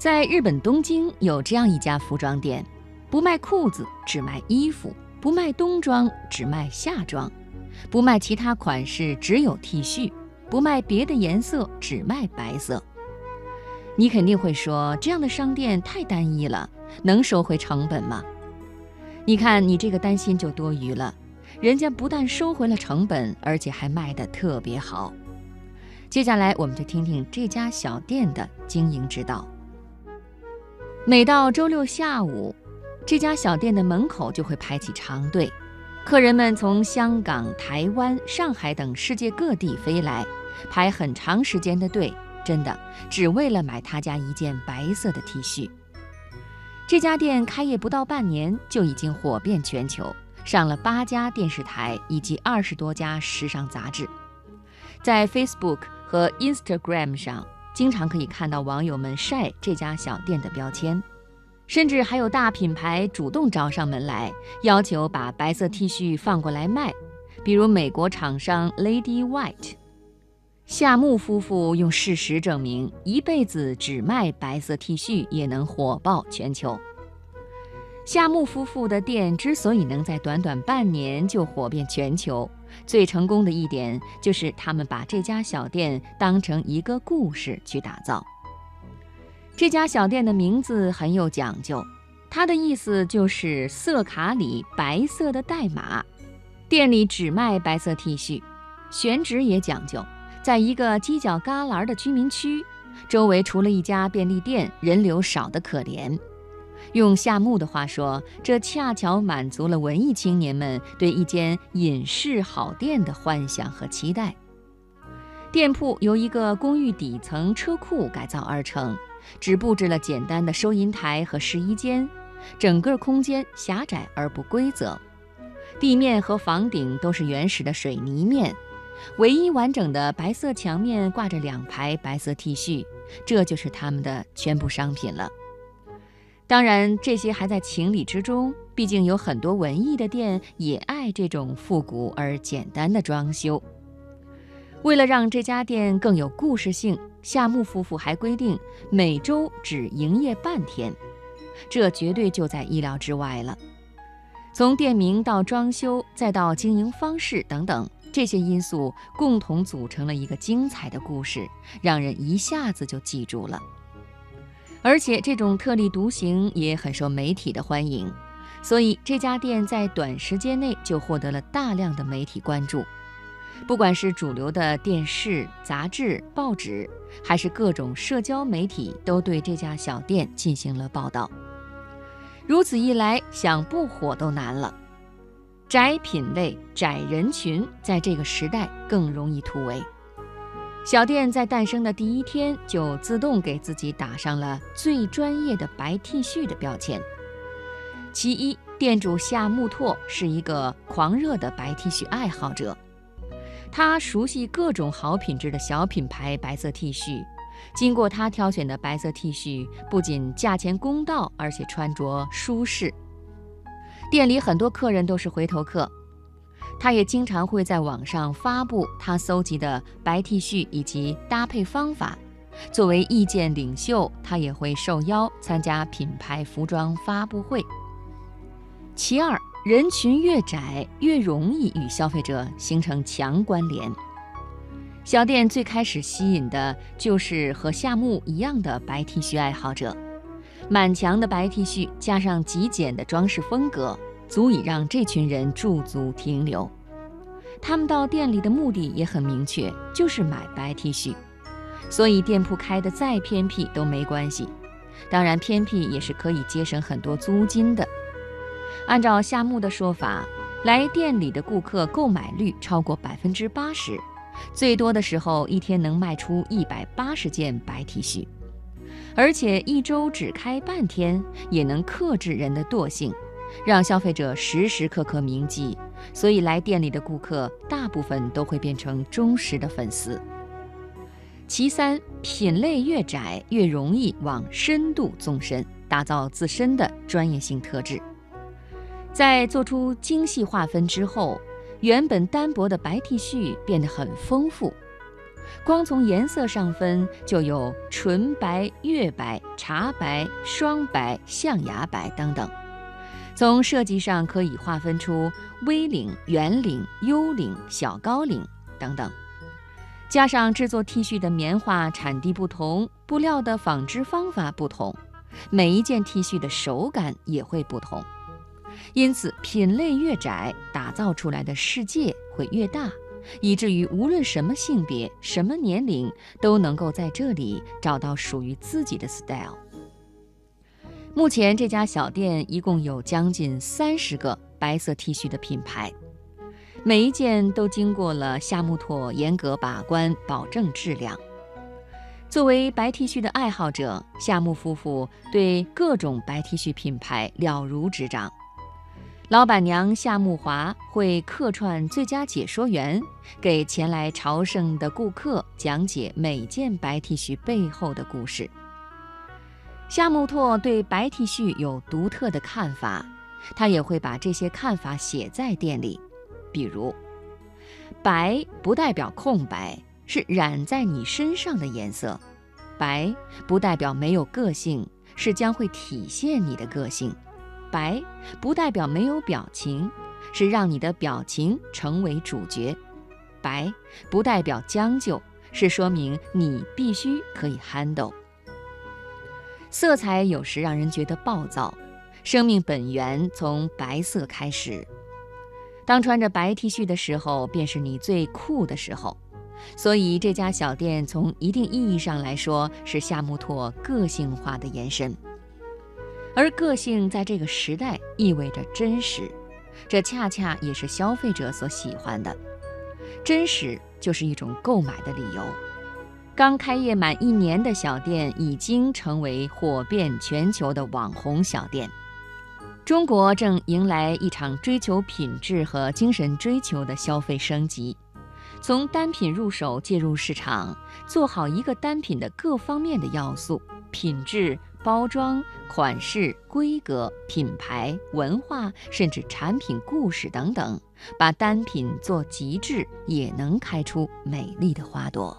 在日本东京有这样一家服装店，不卖裤子，只卖衣服；不卖冬装，只卖夏装；不卖其他款式，只有 T 恤；不卖别的颜色，只卖白色。你肯定会说，这样的商店太单一了，能收回成本吗？你看，你这个担心就多余了。人家不但收回了成本，而且还卖得特别好。接下来，我们就听听这家小店的经营之道。每到周六下午，这家小店的门口就会排起长队，客人们从香港、台湾、上海等世界各地飞来，排很长时间的队，真的只为了买他家一件白色的 T 恤。这家店开业不到半年，就已经火遍全球。上了八家电视台以及二十多家时尚杂志，在 Facebook 和 Instagram 上，经常可以看到网友们晒这家小店的标签，甚至还有大品牌主动找上门来，要求把白色 T 恤放过来卖。比如美国厂商 Lady White，夏目夫妇用事实证明，一辈子只卖白色 T 恤也能火爆全球。夏目夫妇的店之所以能在短短半年就火遍全球，最成功的一点就是他们把这家小店当成一个故事去打造。这家小店的名字很有讲究，它的意思就是色卡里白色的代码。店里只卖白色 T 恤，选址也讲究，在一个犄角旮旯的居民区，周围除了一家便利店，人流少得可怜。用夏目的话说，这恰巧满足了文艺青年们对一间隐士好店的幻想和期待。店铺由一个公寓底层车库改造而成，只布置了简单的收银台和试衣间，整个空间狭窄而不规则。地面和房顶都是原始的水泥面，唯一完整的白色墙面挂着两排白色 T 恤，这就是他们的全部商品了。当然，这些还在情理之中。毕竟有很多文艺的店也爱这种复古而简单的装修。为了让这家店更有故事性，夏木夫妇还规定每周只营业半天，这绝对就在意料之外了。从店名到装修，再到经营方式等等，这些因素共同组成了一个精彩的故事，让人一下子就记住了。而且这种特立独行也很受媒体的欢迎，所以这家店在短时间内就获得了大量的媒体关注。不管是主流的电视、杂志、报纸，还是各种社交媒体，都对这家小店进行了报道。如此一来，想不火都难了。窄品类、窄人群，在这个时代更容易突围。小店在诞生的第一天就自动给自己打上了最专业的白 T 恤的标签。其一，店主夏木拓是一个狂热的白 T 恤爱好者，他熟悉各种好品质的小品牌白色 T 恤。经过他挑选的白色 T 恤，不仅价钱公道，而且穿着舒适。店里很多客人都是回头客。他也经常会在网上发布他搜集的白 T 恤以及搭配方法。作为意见领袖，他也会受邀参加品牌服装发布会。其二，人群越窄，越容易与消费者形成强关联。小店最开始吸引的就是和夏目一样的白 T 恤爱好者，满墙的白 T 恤加上极简的装饰风格。足以让这群人驻足停留。他们到店里的目的也很明确，就是买白 T 恤。所以店铺开的再偏僻都没关系。当然，偏僻也是可以节省很多租金的。按照夏目的说法，来店里的顾客购买率超过百分之八十，最多的时候一天能卖出一百八十件白 T 恤，而且一周只开半天，也能克制人的惰性。让消费者时时刻刻铭记，所以来店里的顾客大部分都会变成忠实的粉丝。其三，品类越窄越容易往深度纵深，打造自身的专业性特质。在做出精细划分之后，原本单薄的白 T 恤变得很丰富。光从颜色上分，就有纯白、月白、茶白、双白、象牙白等等。从设计上可以划分出 V 领、圆领、U 领、小高领等等。加上制作 T 恤的棉花产地不同，布料的纺织方法不同，每一件 T 恤的手感也会不同。因此，品类越窄，打造出来的世界会越大。以至于无论什么性别、什么年龄，都能够在这里找到属于自己的 style。目前这家小店一共有将近三十个白色 T 恤的品牌，每一件都经过了夏木拓严格把关，保证质量。作为白 T 恤的爱好者，夏木夫妇对各种白 T 恤品牌了如指掌。老板娘夏木华会客串最佳解说员，给前来朝圣的顾客讲解每件白 T 恤背后的故事。夏木拓对白 T 恤有独特的看法，他也会把这些看法写在店里。比如，白不代表空白，是染在你身上的颜色；白不代表没有个性，是将会体现你的个性。白不代表没有表情，是让你的表情成为主角；白不代表将就，是说明你必须可以 handle。色彩有时让人觉得暴躁，生命本源从白色开始。当穿着白 T 恤的时候，便是你最酷的时候。所以这家小店从一定意义上来说，是夏木拓个性化的延伸。而个性在这个时代意味着真实，这恰恰也是消费者所喜欢的。真实就是一种购买的理由。刚开业满一年的小店已经成为火遍全球的网红小店。中国正迎来一场追求品质和精神追求的消费升级，从单品入手介入市场，做好一个单品的各方面的要素，品质。包装、款式、规格、品牌、文化，甚至产品故事等等，把单品做极致，也能开出美丽的花朵。